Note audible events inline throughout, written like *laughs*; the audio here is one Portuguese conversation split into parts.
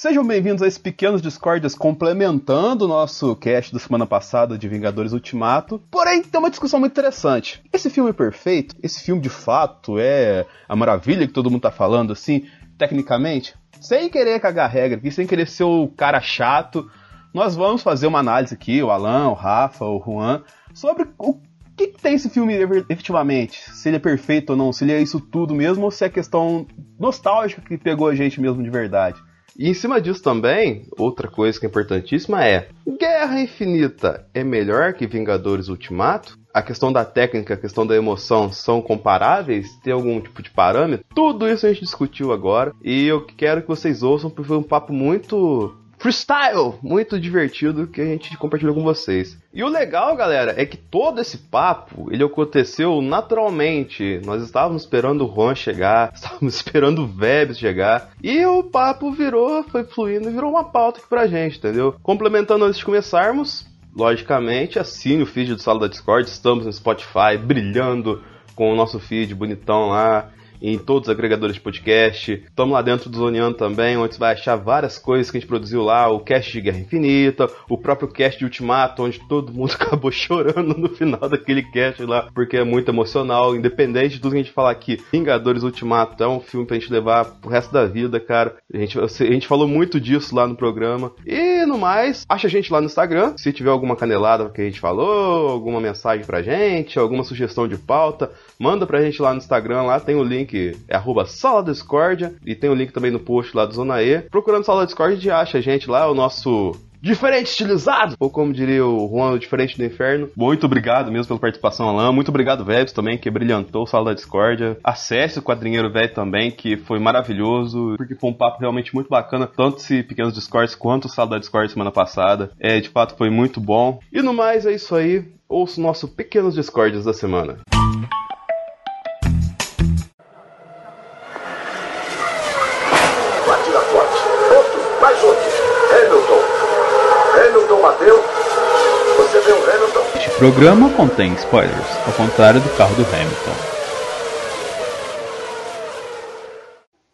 Sejam bem-vindos a esse Pequenos Discórdias complementando o nosso cast da semana passada de Vingadores Ultimato. Porém, tem uma discussão muito interessante. Esse filme é perfeito? Esse filme de fato é a maravilha que todo mundo tá falando, assim, tecnicamente? Sem querer cagar regra aqui, sem querer ser o cara chato, nós vamos fazer uma análise aqui, o Alan, o Rafa, o Juan, sobre o que, que, tem esse filme efetivamente? Se ele é perfeito ou não, se ele é isso tudo mesmo, ou se é questão nostálgica que pegou a gente mesmo de verdade. E em cima disso também, outra coisa que é importantíssima é: Guerra Infinita é melhor que Vingadores Ultimato? A questão da técnica, a questão da emoção são comparáveis? Tem algum tipo de parâmetro? Tudo isso a gente discutiu agora e eu quero que vocês ouçam porque foi um papo muito freestyle, muito divertido que a gente compartilhou com vocês. E o legal, galera, é que todo esse papo, ele aconteceu naturalmente. Nós estávamos esperando o Juan chegar, *laughs* estávamos esperando o Vebs chegar, e o papo virou, foi fluindo e virou uma pauta aqui pra gente, entendeu? Complementando antes de começarmos, logicamente, assine o feed do Sala da Discord, estamos no Spotify, brilhando com o nosso feed bonitão lá em todos os agregadores de podcast. Estamos lá dentro do Zoneando também, onde você vai achar várias coisas que a gente produziu lá, o cast de Guerra Infinita, o próprio cast de Ultimato, onde todo mundo *laughs* acabou chorando no final daquele cast lá, porque é muito emocional, independente de tudo que a gente falar aqui. Vingadores Ultimato é um filme pra gente levar pro resto da vida, cara. A gente, a gente falou muito disso lá no programa. E no mais, acha a gente lá no Instagram, se tiver alguma canelada que a gente falou, alguma mensagem pra gente, alguma sugestão de pauta, manda pra gente lá no Instagram, lá tem o link é arroba Sala Discordia, e tem o um link também no post lá do Zona E. Procurando Sala Discord, a gente acha a gente lá, o nosso diferente estilizado, ou como diria o Juan, o diferente do inferno. Muito obrigado mesmo pela participação, Alan. Muito obrigado, Vebs, também, que brilhantou o Sala da Discórdia. Acesse o Quadrinheiro Velho também, que foi maravilhoso, porque foi um papo realmente muito bacana, tanto esse Pequenos Discords quanto o Sala da Discord semana passada. É, de fato, foi muito bom. E no mais, é isso aí. Ouça o nosso Pequenos Discordias da semana. Este programa contém spoilers, ao contrário do carro do Hamilton.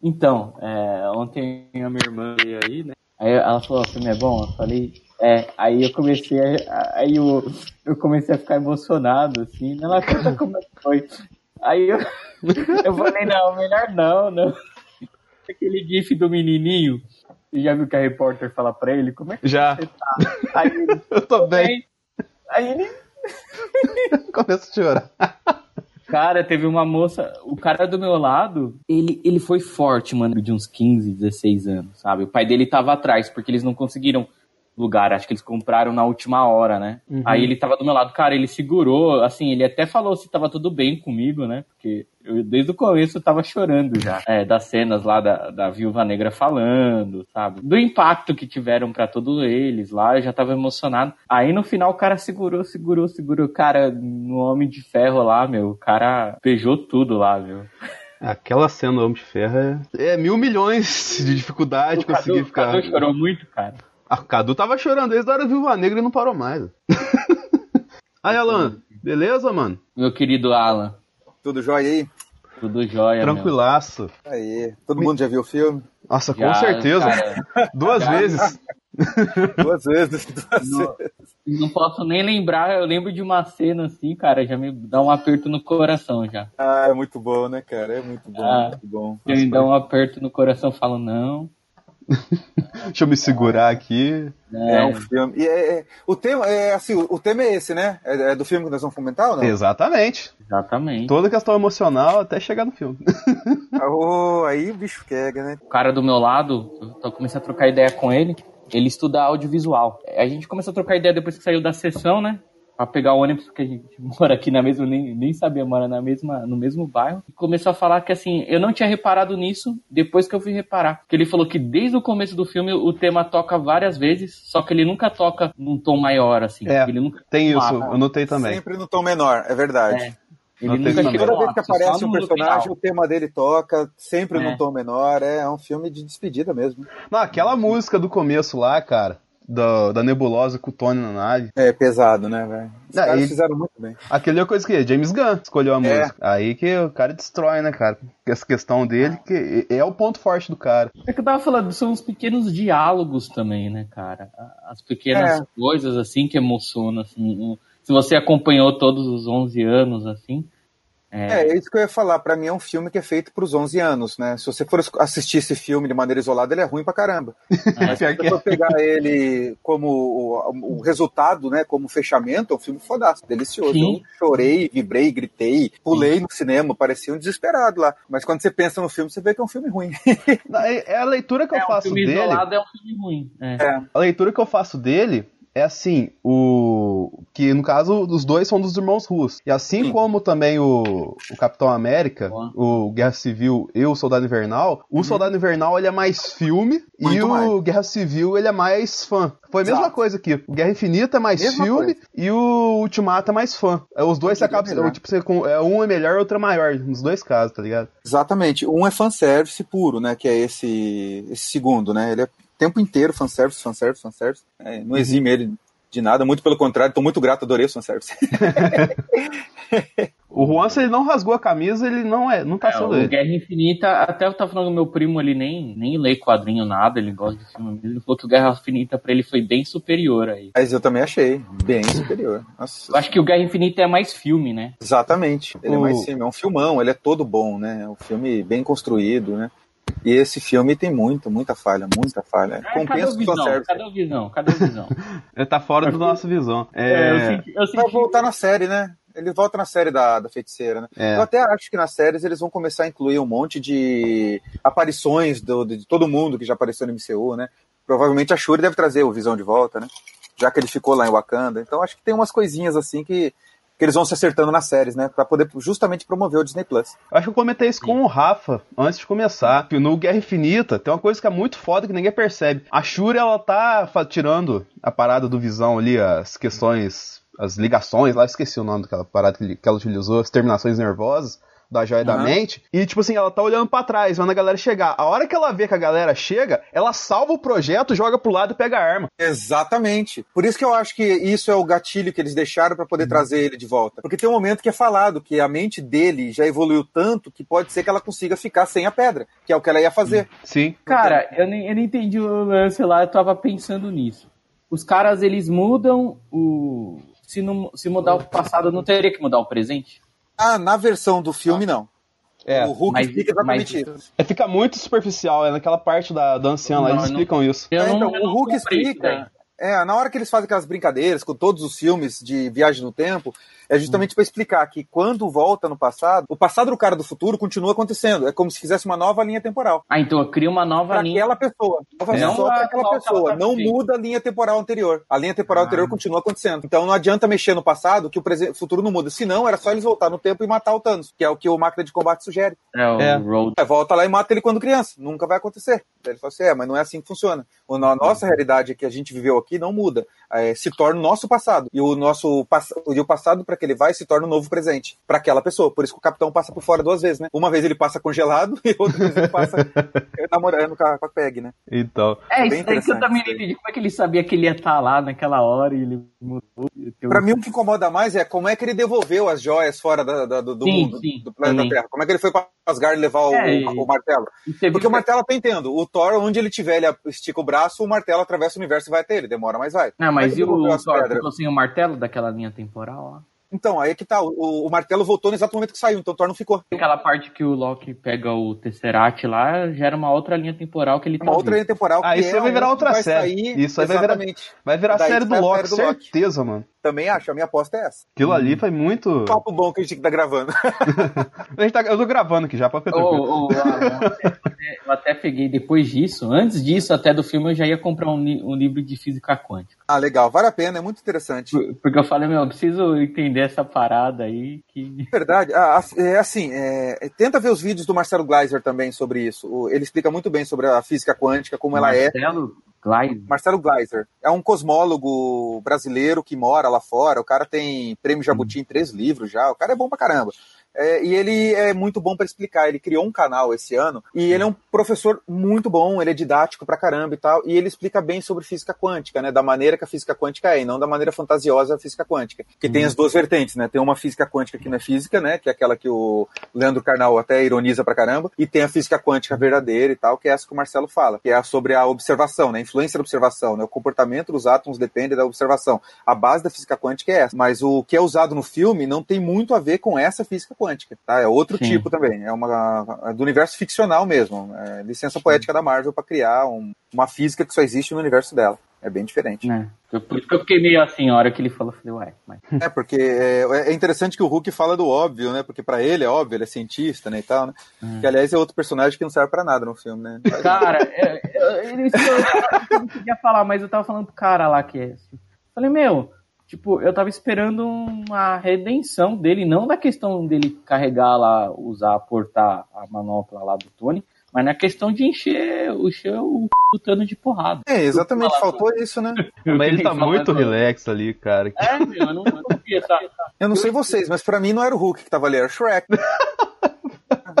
Então, é, ontem a minha irmã veio aí, né? Aí ela falou, o filme é bom? Eu falei, é. Aí eu comecei a, aí eu, eu comecei a ficar emocionado, assim. Ela conta como é que foi. Aí eu, *laughs* eu falei, não, melhor não, não. Aquele gif do menininho. Você já viu que a repórter fala pra ele? Como é que já. você tá? Aí ele, *laughs* eu tô bem. Aí ele. *laughs* Começa a chorar. Cara, teve uma moça. O cara do meu lado, ele, ele foi forte, mano, de uns 15, 16 anos, sabe? O pai dele tava atrás, porque eles não conseguiram lugar. Acho que eles compraram na última hora, né? Uhum. Aí ele tava do meu lado, cara, ele segurou, assim, ele até falou se tava tudo bem comigo, né? Porque eu, desde o começo eu tava chorando já. É, das cenas lá da, da Viúva Negra falando, sabe? Do impacto que tiveram para todos eles lá, eu já tava emocionado. Aí no final o cara segurou, segurou, segurou. Cara, no Homem de Ferro lá, meu, o cara beijou tudo lá, meu. Aquela cena do Homem de Ferro é, é mil milhões de dificuldade o conseguir Cadu, ficar. O Cadu chorou muito, cara. A Cadu tava chorando desde a hora Viúva Negra e não parou mais. *laughs* aí, Alan, beleza, mano? Meu querido Alan. Tudo jóia aí? Tudo jóia, Tranquilaço. Meu. Aí. Todo mundo já viu o filme? Nossa, com já, certeza. Cara, *laughs* duas já, vezes. *laughs* duas vezes, duas não, vezes. Não posso nem lembrar, eu lembro de uma cena assim, cara, já me dá um aperto no coração já. Ah, é muito bom, né, cara? É muito bom, ah, muito bom. Já me dá um aperto no coração, falo, não, *laughs* Deixa eu me segurar aqui. É, é um filme. E é, é, o, tema, é, assim, o, tema é esse, né? É, é, do filme que nós vamos comentar ou não? Exatamente. Exatamente. Toda questão emocional até chegar no filme. *laughs* oh, aí o bicho quega, né? O cara do meu lado, eu comecei a trocar ideia com ele. Ele estuda audiovisual. A gente começou a trocar ideia depois que saiu da sessão, né? Pra pegar o ônibus, porque a gente *laughs* mora aqui na mesma, nem, nem sabia morar na mesma, no mesmo bairro. E começou a falar que assim, eu não tinha reparado nisso depois que eu fui reparar. Que ele falou que desde o começo do filme o tema toca várias vezes, só que ele nunca toca num tom maior, assim. É, ele nunca Tem isso, eu notei também. Sempre no tom menor, é verdade. É. Ele nunca Toda vez que aparece um personagem, final. o tema dele toca, sempre É. num tom menor. É, é um filme de despedida mesmo. Não, aquela música do começo lá, cara, da, da nebulosa com o Tony na nave. É pesado, né, velho? Os Ah, caras e- fizeram muito bem. Aquele é coisa que James Gunn escolheu a É. música. Aí que o cara destrói, né, cara? Essa questão dele, que é o ponto forte do cara. É que eu tava falando, são os pequenos diálogos também, né, cara? As pequenas É. coisas, assim, que emocionam, assim. Se você acompanhou todos os 11 anos, assim, É, é isso que eu ia falar. Pra mim é um filme que é feito pros 11 anos, né? Se você for assistir esse filme de maneira isolada, ele é ruim pra caramba. *laughs* Mas se você que for pegar ele como o, o resultado, né? Como fechamento, é um filme fodaço, delicioso. Sim. Eu chorei, vibrei, gritei, pulei no cinema, parecia um desesperado lá. Mas quando você pensa no filme, você vê que é um filme ruim. *laughs* É é a leitura que eu é, um faço filme dele. isolado é um filme ruim. É. A leitura que eu faço dele é assim, o. Que no caso, os dois são dos irmãos russos. E assim Sim. como também o, o Capitão América, Boa. o Guerra Civil e o Soldado Invernal, o Soldado Invernal ele é mais filme e Uhum. Muito o mais. Guerra Civil ele é mais fã. Foi a mesma Exato. coisa aqui. O Guerra Infinita é mais Mesma filme coisa. e o Ultimato é mais fã. É, Os dois você Muito acaba. melhor. Tipo, você, é, um é melhor, outro é maior. Nos dois casos, tá ligado? Exatamente. Um é fanservice puro, né? Que é esse, esse segundo, né? Ele é o tempo inteiro fanservice, fanservice, fanservice. É, não exime ele de nada, muito pelo contrário, tô muito grato, adorei o fanservice. *laughs* O Juan, se ele não rasgou a camisa, ele não é, não tá É, sendo o ele. Guerra Infinita, até eu tava falando do meu primo, ele nem, nem lê quadrinho, nada, ele gosta de filme. Ele falou que o Guerra Infinita pra ele foi bem superior aí. Mas eu também achei bem superior. Nossa. Eu acho que o Guerra Infinita é mais filme, né? Exatamente. Ele é O- mais filme, é um filmão, ele é todo bom, né? É um filme bem construído, né? E esse filme tem muita, muita falha, muita falha. É, cadê Compensa o o Visão? fanservice. Cadê o Visão? Cadê o Visão? *laughs* Ele tá fora da nossa visão. É, eu É, senti, eu Vai senti voltar na série, né? Ele volta na série da, da feiticeira, né? É. Eu até acho que nas séries eles vão começar a incluir um monte de aparições do- de todo mundo que já apareceu no MCU, né? Provavelmente a Shuri deve trazer o Visão de volta, né? Já que ele ficou lá em Wakanda. Então acho que tem umas coisinhas assim que, que eles vão se acertando nas séries, né? Pra poder justamente promover o Disney Plus. Acho que eu comentei isso com o Rafa antes de começar. No Guerra Infinita tem uma coisa que é muito foda que ninguém percebe. A Shuri, ela tá tirando a parada do Visão ali, as questões, as ligações lá, esqueci o nome daquela parada que que ela utilizou, as terminações nervosas da joia da Aham. mente. E, tipo assim, ela tá olhando pra trás, vendo a galera chegar. A hora que ela vê que a galera chega, ela salva o projeto, joga pro lado e pega a arma. Exatamente. Por isso que eu acho que isso é o gatilho que eles deixaram pra poder trazer ele de volta. Porque tem um momento que é falado que a mente dele já evoluiu tanto que pode ser que ela consiga ficar sem a pedra, que é o que ela ia fazer. Sim. Cara, eu nem, eu nem entendi o lance lá, eu tava pensando nisso. Os caras, eles mudam o. Se, não, se mudar o passado, não teria que mudar o presente? Ah, na versão do filme, não. É. o Hulk mas- explica exatamente mas- isso. É, fica muito superficial, é naquela parte da, da anciã lá, eles não- explicam isso. Eu É, não- então, eu o não Hulk comprei isso daí. explica. É, na hora que eles fazem aquelas brincadeiras com todos os filmes de viagem no tempo, é justamente para explicar que quando volta no passado, o passado do cara do futuro continua acontecendo. É como se fizesse uma nova linha temporal. Ah, então eu crio uma nova Pra linha. aquela pessoa. Nova Não só a pra aquela pessoa. Não muda a linha temporal anterior. A linha temporal Ah. anterior continua acontecendo. Então não adianta mexer no passado que o futuro não muda. Se não, era só eles voltar no tempo e matar o Thanos, que é o que o máquina de combate sugere. É, o É. Road. É, volta lá e mata ele quando criança. Nunca vai acontecer. Ele fala assim: é, mas não é assim que funciona. O- A nossa realidade que a gente viveu aqui não muda. É, se torna o nosso passado. E o nosso pass- e o passado para que ele vai se torna o novo presente para aquela pessoa. Por isso que o capitão passa por fora duas vezes, né? Uma vez ele passa congelado *laughs* e outra vez ele passa *laughs* namorando com a, com a Peg, né? Então. É, Bem isso aí que eu interessante também entendi. Como é que ele sabia que ele ia estar lá naquela hora e ele mudou? Um- Pra mim, o que incomoda mais é como é que ele devolveu as joias fora da- da- do, Sim, mundo, sim, do planeta também. Terra. Como é que ele foi pra Asgard levar o, É, e- o martelo? Porque o martelo eu até entendo. O Thor, onde ele tiver, ele estica o braço, o martelo atravessa o universo e vai ter ele. Demora, mas vai. Não, é mas que e o Thor ficou sem o martelo daquela linha temporal lá? Então, aí é que tá. O, o martelo voltou no exato momento que saiu, então o Thor não ficou. Aquela parte que o Loki pega o Tesseract lá, gera uma outra linha temporal que ele tá Uma outra linha temporal Ah, que isso é aí vai virar outra série. sair- Isso aí vai virar-. Vai virar a série do Loki, série do Loki. certeza, mano. Também acho, a minha aposta é essa. Aquilo ali foi muito. Papo bom que a gente tem que tá gravando. *laughs* A gente tá- Eu tô gravando aqui já, pode ficar tranquilo. Ô, ô, Alan, eu até- eu até peguei depois disso, antes disso, até do filme, eu já ia comprar um, li- um livro de física quântica. ah, legal, vale a pena, é muito interessante. Por- Porque eu falei, meu, eu preciso entender essa parada aí que. Verdade. Ah, é assim, é, é, tenta ver os vídeos do Marcelo Gleiser também sobre isso. Ele explica muito bem sobre a física quântica, como ela é. Marcelo Gleiser. Marcelo Gleiser é um cosmólogo brasileiro que mora lá fora. O cara tem prêmio Jabuti em três livros já. O cara é bom pra caramba. É, e ele é muito bom para explicar. Ele criou um canal esse ano e ele é um professor muito bom. Ele é didático pra caramba e tal. E ele explica bem sobre física quântica, né? Da maneira que a física quântica é, e não da maneira fantasiosa da física quântica. Que tem as duas vertentes, né? Tem uma física quântica que não é física, né? Que é aquela que o Leandro Carnal até ironiza pra caramba. E tem a física quântica verdadeira e tal, que é essa que o Marcelo fala, que é sobre a observação, né? A influência da observação, né? O comportamento dos átomos depende da observação. A base da física quântica é essa. Mas o que é usado no filme não tem muito a ver com essa física quântica, tá? É outro Sim. tipo também. É uma é do universo ficcional mesmo. É licença poética da Marvel pra criar um- uma física que só existe no universo dela. É bem diferente. Né? Eu- Por isso que eu fiquei meio assim, a hora que ele falou, eu falei, ué, mas. *laughs* É, porque é, é interessante que o Hulk fala do óbvio, né? Porque pra ele é óbvio, ele é cientista, né, e tal, né? Hum. Que, aliás, é outro personagem que não serve pra nada no filme, né? *laughs* Cara, eu, eu, isso eu, eu não queria falar, mas eu tava falando pro cara lá que é. Falei, meu, tipo, eu tava esperando uma redenção dele, não na questão dele carregar lá, usar, aportar a manopla lá do Tony, mas na questão de encher, encher o c... do de porrada. É, exatamente, faltou isso, né? *laughs* Mas ele tá muito relax ali, cara. É, meu, eu não, eu não vi essa. Eu não sei vocês, mas pra mim não era o Hulk que tava ali, era o Shrek. *laughs*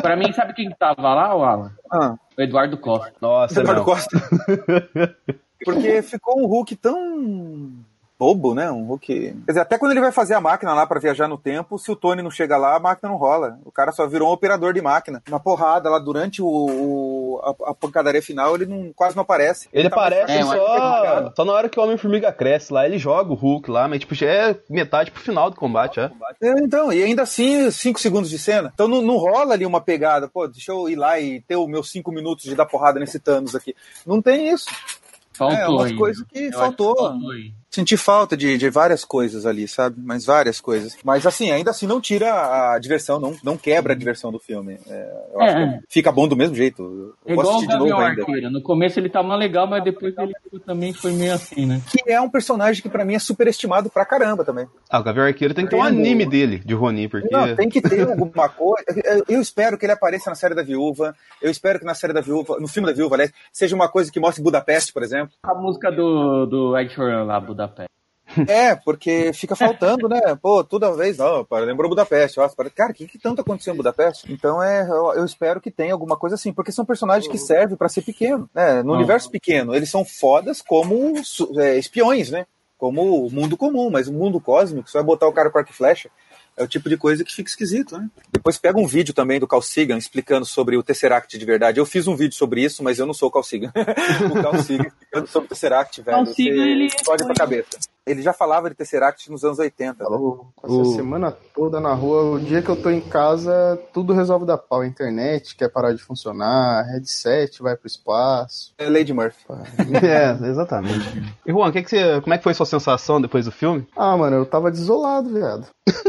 Pra mim, sabe quem que tava lá, o Alan? Ah, O Eduardo Costa. Nossa, Eduardo não. Costa. *laughs* Porque ficou um Hulk tão bobo, né? Um Hulk. Quer dizer, até quando ele vai fazer a máquina lá pra viajar no tempo, se o Tony não chega lá, a máquina não rola. O cara só virou um operador de máquina. Na porrada lá durante o, o- a, a pancadaria final, ele não, quase não aparece. Ele tá mais- aparece É, só, só na hora que o Homem-Formiga cresce lá, ele joga o Hulk lá, mas tipo, já é metade pro final do combate, é. É, então, e ainda assim, cinco segundos de cena. Então não, não rola ali uma pegada. Pô, deixa eu ir lá e ter os meus cinco minutos de dar porrada nesse Thanos aqui. Não tem isso. Faltou É, umas aí. coisas que Eu faltou. faltou aí. Senti falta de, de várias coisas ali, sabe? Mas várias coisas. Mas assim, ainda assim não tira a diversão, não, não quebra a diversão do filme. É, eu acho É. que fica bom do mesmo jeito. É Eu vou igual o assistir de novo Gavião ainda. Arqueiro. No começo ele tava legal, mas depois ele também foi meio assim, né? Que é um personagem que pra mim é superestimado pra caramba também. Ah, o Gavião Arqueiro tem que ter um anime dele, de Ronin, porque... Não, tem que ter alguma coisa. Eu- Eu espero que ele apareça na série da Viúva. Eu espero que na série da Viúva, no filme da Viúva, aliás, seja uma coisa que mostre Budapeste, por exemplo. A música do, do Ed Sheeran lá, Budapeste. É, porque fica faltando, né? Pô, toda vez, não, para, lembrou Budapeste. Para, cara, o que, que tanto aconteceu em Budapeste? Então é, eu, eu espero que tenha alguma coisa assim, porque são personagens que servem pra ser pequeno, né? No Uhum. universo pequeno, eles são fodas como é, espiões, né? Como o mundo comum, mas o mundo cósmico, você vai botar o cara com arco e flecha, é o tipo de coisa que fica esquisito, né? Depois pega um vídeo também do Carl Sagan explicando sobre o Tesseract de verdade. Eu fiz um vídeo sobre isso, mas eu não sou o Carl Sagan. *laughs* o Carl Sagan explicando sobre o Tesseract, velho. Carl Sagan, ele explode pra cabeça. Ele já falava de Tesseract nos anos 80. né? Falou. Essa O- semana toda na rua, o dia que eu tô em casa, tudo resolve dar pau. A internet quer parar de funcionar, headset vai pro espaço. É Lady Murphy. *laughs* É, exatamente. E Juan, que que você, como é que foi sua sensação depois do filme? Ah, mano, eu tava desolado, viado. *laughs*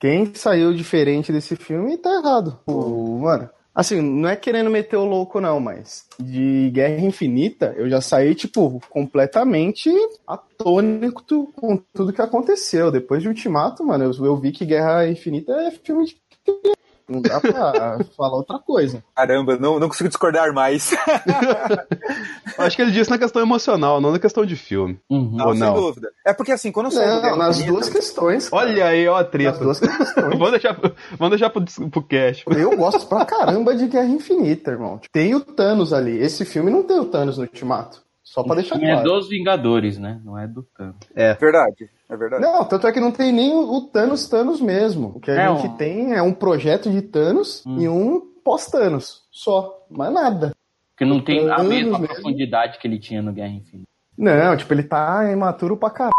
Quem saiu diferente desse filme tá errado. O, mano, assim, não é querendo meter o louco, não, mas de Guerra Infinita eu já saí, tipo, completamente atônito com tudo que aconteceu. Depois de Ultimato, mano, eu, eu vi que Guerra Infinita é filme de. Não dá pra *laughs* falar outra coisa. Caramba, não, não consigo discordar mais. *laughs* Acho que ele disse na questão emocional, não na questão de filme. Uhum. Não, Ou sem não? dúvida. É porque assim, quando eu saí do Não, nas duas questões. cara. Olha aí, ó a Nas treta. duas questões. *laughs* Vamos deixar, vamos deixar pro, pro cast. Eu gosto pra caramba de Guerra Infinita, irmão. Tem o Thanos ali. Esse filme não tem o Thanos no Ultimato. Só pra deixar É claro. dos Vingadores, né? Não é do Thanos. É verdade, é verdade. Não, tanto é que não tem nem o Thanos Thanos mesmo. O que a É, gente um- tem é um projeto de Thanos Hum. e um pós-Thanos. Só. Mais nada. Porque não tem a Thanos mesma mesmo. profundidade que ele tinha no Guerra Infinita. Não, tipo, ele tá imaturo pra caralho.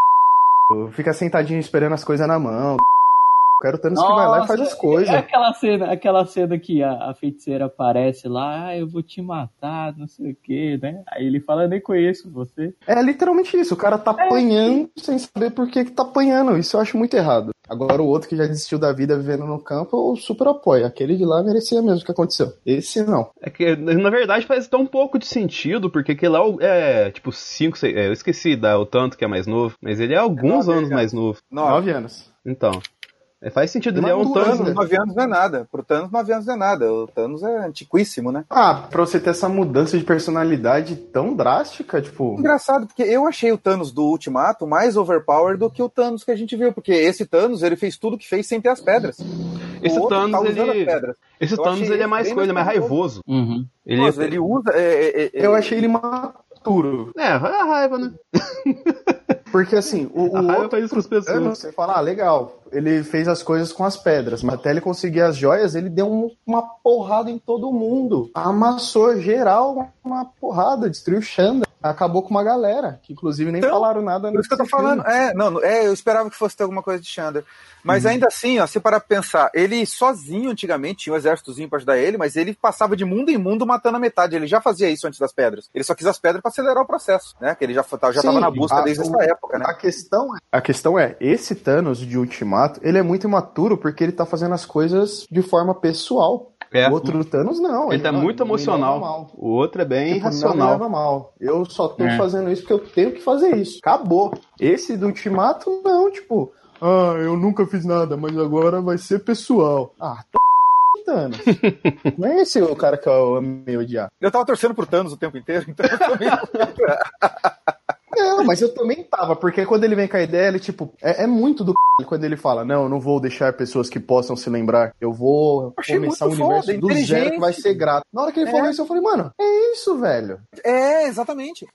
Fica sentadinho esperando as coisas na mão. Eu quero o Thanos que vai lá e faz as coisas. É aquela cena, aquela cena que a, a feiticeira aparece lá, ah, eu vou te matar, não sei o que, né? Aí ele fala, nem conheço você. É literalmente isso. O cara tá apanhando sem saber por que, que tá apanhando. Isso eu acho muito errado. Agora o outro que já desistiu da vida vivendo no campo, eu super apoio. Aquele de lá merecia mesmo o que aconteceu. Esse não. É que, na verdade, faz um pouco de sentido, porque aquele lá é, é, tipo 5, 6. É, eu esqueci da, o tanto que é mais novo, mas ele é alguns nove anos mais novo. Nove. Nove anos. Então. É, faz sentido, ele é um Thanos. né? Thanos, nove anos não é nada. Pro Thanos, nove anos não é nada. O Thanos é antiquíssimo, né? Ah, pra você ter essa mudança de personalidade tão drástica, tipo. Engraçado, porque eu achei o Thanos do Ultimato mais overpower do que o Thanos que a gente viu. Porque esse Thanos, ele fez tudo que fez sem ter as pedras. Esse O outro Thanos, tá ele-. Esse Eu Thanos ele é mais coisa, ele é mais raivoso. Uhum. Ele, Nossa, ele usa. é, é, é, Eu achei ele maturo. É, é a raiva, né? *laughs* Porque assim, o, o outro faz isso pessoas. Você fala, ah, legal. Ele fez as coisas com as pedras, mas até ele conseguir as joias, ele deu um- uma porrada em todo mundo. Amassou geral uma porrada, destruiu Xanda. Acabou com uma galera, que inclusive nem Então, falaram nada Por isso que eu tô filme. falando. É, não, é, eu esperava que fosse ter alguma coisa de Xander. Mas ainda assim, ó, se parar pra pensar, ele sozinho antigamente tinha um exércitozinho pra ajudar ele, mas ele passava de mundo em mundo matando a metade. Ele já fazia isso antes das pedras. Ele só quis as pedras pra acelerar o processo, né? Que ele já, já tava Sim, na busca a- desde essa época, né? A questão, é, a questão é, esse Thanos de Ultimato, ele é muito imaturo porque ele tá fazendo as coisas de forma pessoal. É. O outro Thanos não. Ele tá não, muito emocional. mal. O outro é bem Tipo, Não me racional. leva mal. Eu só tô É. fazendo isso porque eu tenho que fazer isso. Acabou. Esse do Ultimato, não, tipo, ah, eu nunca fiz nada, mas agora vai ser pessoal. Ah, tá *laughs* Thanos. não é esse o cara que eu amei odiar. Eu tava torcendo pro Thanos o tempo inteiro, então eu também. *laughs* Não, mas eu também tava, porque quando ele vem com a ideia, ele, tipo, é, é muito do c... quando ele fala, não, eu não vou deixar pessoas que possam se lembrar, eu vou Achei começar um muito universo foda, do zero que vai ser grato. Na hora que ele É. falou isso, eu falei, mano, é isso, velho. é, exatamente.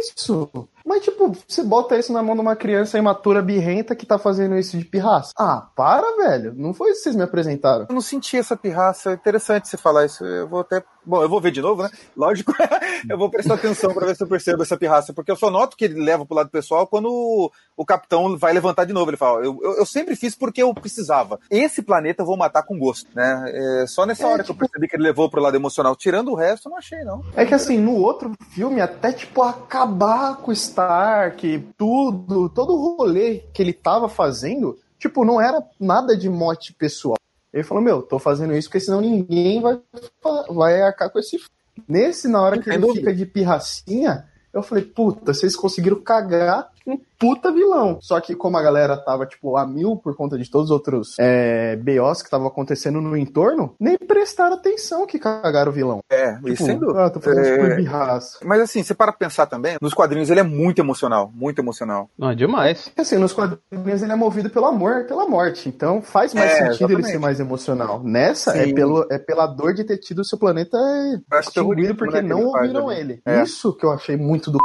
isso. Mas, tipo, você bota isso na mão de uma criança imatura birrenta que tá fazendo isso de pirraça. Ah, para, velho. Não foi isso que vocês me apresentaram. Eu não senti essa pirraça. É interessante você falar isso. Eu vou até. Bom, eu vou ver de novo, né? Lógico. *laughs* eu vou prestar atenção pra ver se eu percebo essa pirraça. Porque eu só noto que ele leva pro lado pessoal quando o, o capitão vai levantar de novo. Ele fala: eu, eu, eu sempre fiz porque eu precisava. Esse planeta eu vou matar com gosto, né? É, só nessa É, hora que eu tipo- percebi que ele levou pro lado emocional. Tirando o resto, eu não achei, não. É que assim, no outro filme, até tipo acabar com o Stark, tudo, todo o rolê que ele tava fazendo, tipo, não era nada de mote pessoal. Ele falou, meu, tô fazendo isso porque senão ninguém vai, vai arcar com esse. f-". Nesse, na hora que ele fica de pirracinha, eu falei, puta, vocês conseguiram cagar um puta vilão. Só que como a galera tava, tipo, a mil por conta de todos os outros é, BOs que estavam acontecendo no entorno, nem prestaram atenção que cagaram o vilão. É, Tipo, isso dúvida. ah, tô por É, birraça. Mas assim, você para pensar também, nos quadrinhos ele é muito emocional, muito emocional. Não, é demais. Assim, nos quadrinhos ele é movido pelo amor, pela morte. Então faz mais É, sentido ele exatamente. ser mais emocional. Nessa é, pelo, é pela dor de ter tido o seu planeta extinguido porque né, que não ele ouviram ali. ele. É. Isso que eu achei muito do c...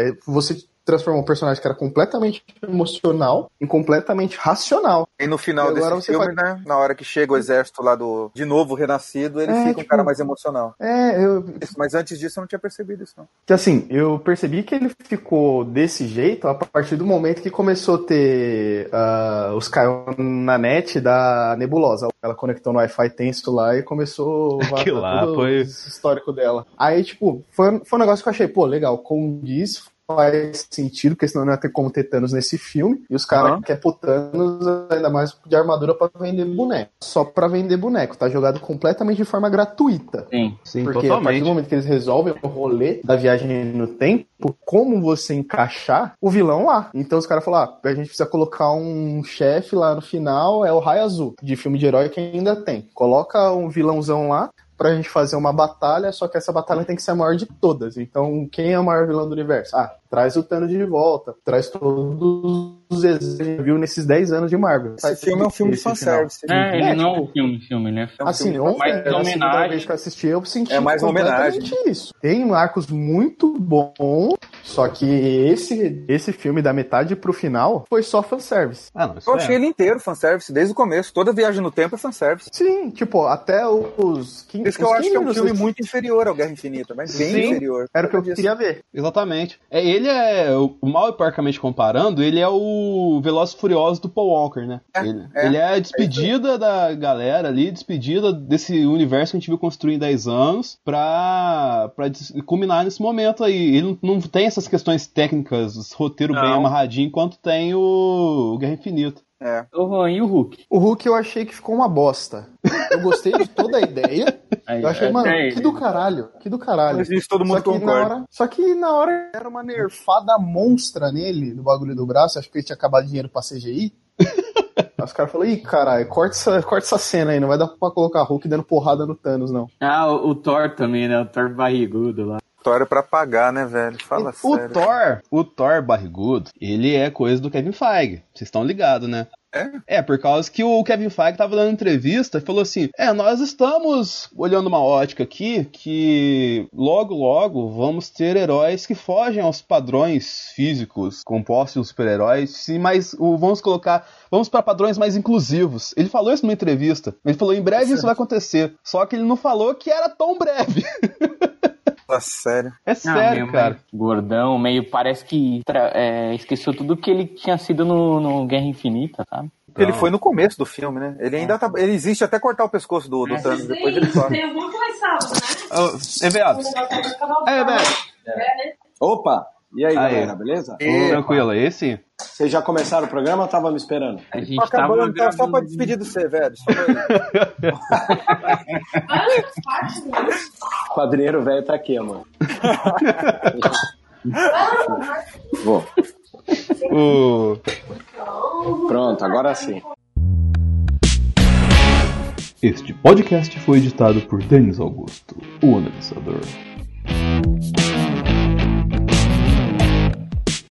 é você transformou um personagem que era completamente emocional em completamente racional. E no final E agora desse você filme, faz- né? Na hora que chega o exército lá do de novo renascido, ele É, fica um tipo- cara mais emocional. É, eu, Isso, Mas antes disso eu não tinha percebido isso, não. Que assim, eu percebi que ele ficou desse jeito a partir do momento que começou a ter ah, os caiu na net da nebulosa. Ela conectou no Wi-Fi tenso lá e começou a *laughs* lá foi- o histórico dela. Aí, tipo, foi, foi um negócio que eu achei, pô, legal, condiz, faz sentido, porque senão não ia ter como ter Thanos nesse filme. E os caras Aham. querem pôr Thanos ainda mais de armadura pra vender boneco. Só pra vender boneco, tá jogado completamente de forma gratuita. Sim. Sim, Porque a partir totalmente. do momento que eles resolvem o rolê da viagem no tempo, como você encaixar o vilão lá. Então os caras falaram, ah, a gente precisa colocar um chefe lá no final, é o Raio Azul, de filme de herói que ainda tem. Coloca um vilãozão lá pra gente fazer uma batalha, só que essa batalha tem que ser a maior de todas. Então, quem é o maior vilão do universo? Ah, traz o Thanos de volta, traz todos os exemplos que viu nesses 10 anos de Marvel. Esse filme é um filme de fanservice. É, ele É, não é tipo- um filme, filme, né? É um Assim, filme ontem, mais a segunda homenagem. vez que eu assisti, eu senti É mais homenagem. isso. Tem arcos muito bons, só que esse, esse filme, da metade pro final, foi só fanservice. Ah, não, isso Eu é. achei ele inteiro fanservice, desde o começo. Toda viagem no tempo é fanservice. Sim, tipo, até os 15 Por isso que eu acho que é um 15 filme muito inferior ao Guerra Infinita, mas bem Sim. inferior. Era o que eu Disso. queria ver. Exatamente. É, ele é, o mal e porcamente comparando, ele é o Veloz e Furioso do Paul Walker, né? É, ele, é. ele é a despedida da galera ali, despedida desse universo que a gente viu construir em 10 anos pra, pra culminar nesse momento aí. Ele não, tem essas questões técnicas, roteiro bem Não. amarradinho, enquanto tem o, o Guerra Infinita. É. Ô, Juan, e o Hulk? O Hulk eu achei que ficou uma bosta. Eu gostei de toda a ideia. *laughs* Aí, Eu achei, mano, até que do caralho. Que do caralho. Mas isso todo mundo só que, na hora, só que na hora era uma nerfada monstra nele, no bagulho do braço. Acho que ele tinha acabado dinheiro pra CGI. *laughs* Aí os caras falaram, ih, caralho, corta essa, corta essa cena aí, não vai dar pra colocar Hulk dando porrada no Thanos, não. Ah, o, o Thor também, né? O Thor barrigudo lá. Pra pagar, né, velho? Fala o sério. Thor, o Thor barrigudo, ele é coisa do Kevin Feige. Vocês estão ligados, né? É? É, por causa que o Kevin Feige tava dando entrevista e falou assim: É, nós estamos olhando uma ótica aqui que logo, logo vamos ter heróis que fogem aos padrões físicos compostos dos super-heróis, sim, mas o- vamos colocar, vamos para padrões mais inclusivos. Ele falou isso numa entrevista. Ele falou: em breve isso vai acontecer. Só que ele não falou que era tão breve. *laughs* Fala sério. É sério, mesmo, cara. né? Gordão, meio parece que é, esqueceu tudo que ele tinha sido no, no Guerra Infinita, sabe? Ele foi no começo do filme, né? Ele ainda tá. Ele existe até cortar o pescoço do, do É. Thanos, depois ele some. Tem algum que vai sábado, né? Ô, Eveados. É, velho. Opa! E aí, Aí. galera, beleza? E- Tranquilo, esse? Vocês já começaram o programa ou tava me esperando? A gente Tá acabando, tava tá só pra gravando- despedir do você, velho. Só. O *laughs* quadrinheiro velho tá aqui, mano. *laughs* Vou. O... Pronto, agora sim. Este podcast foi editado por Denis Augusto, o analisador.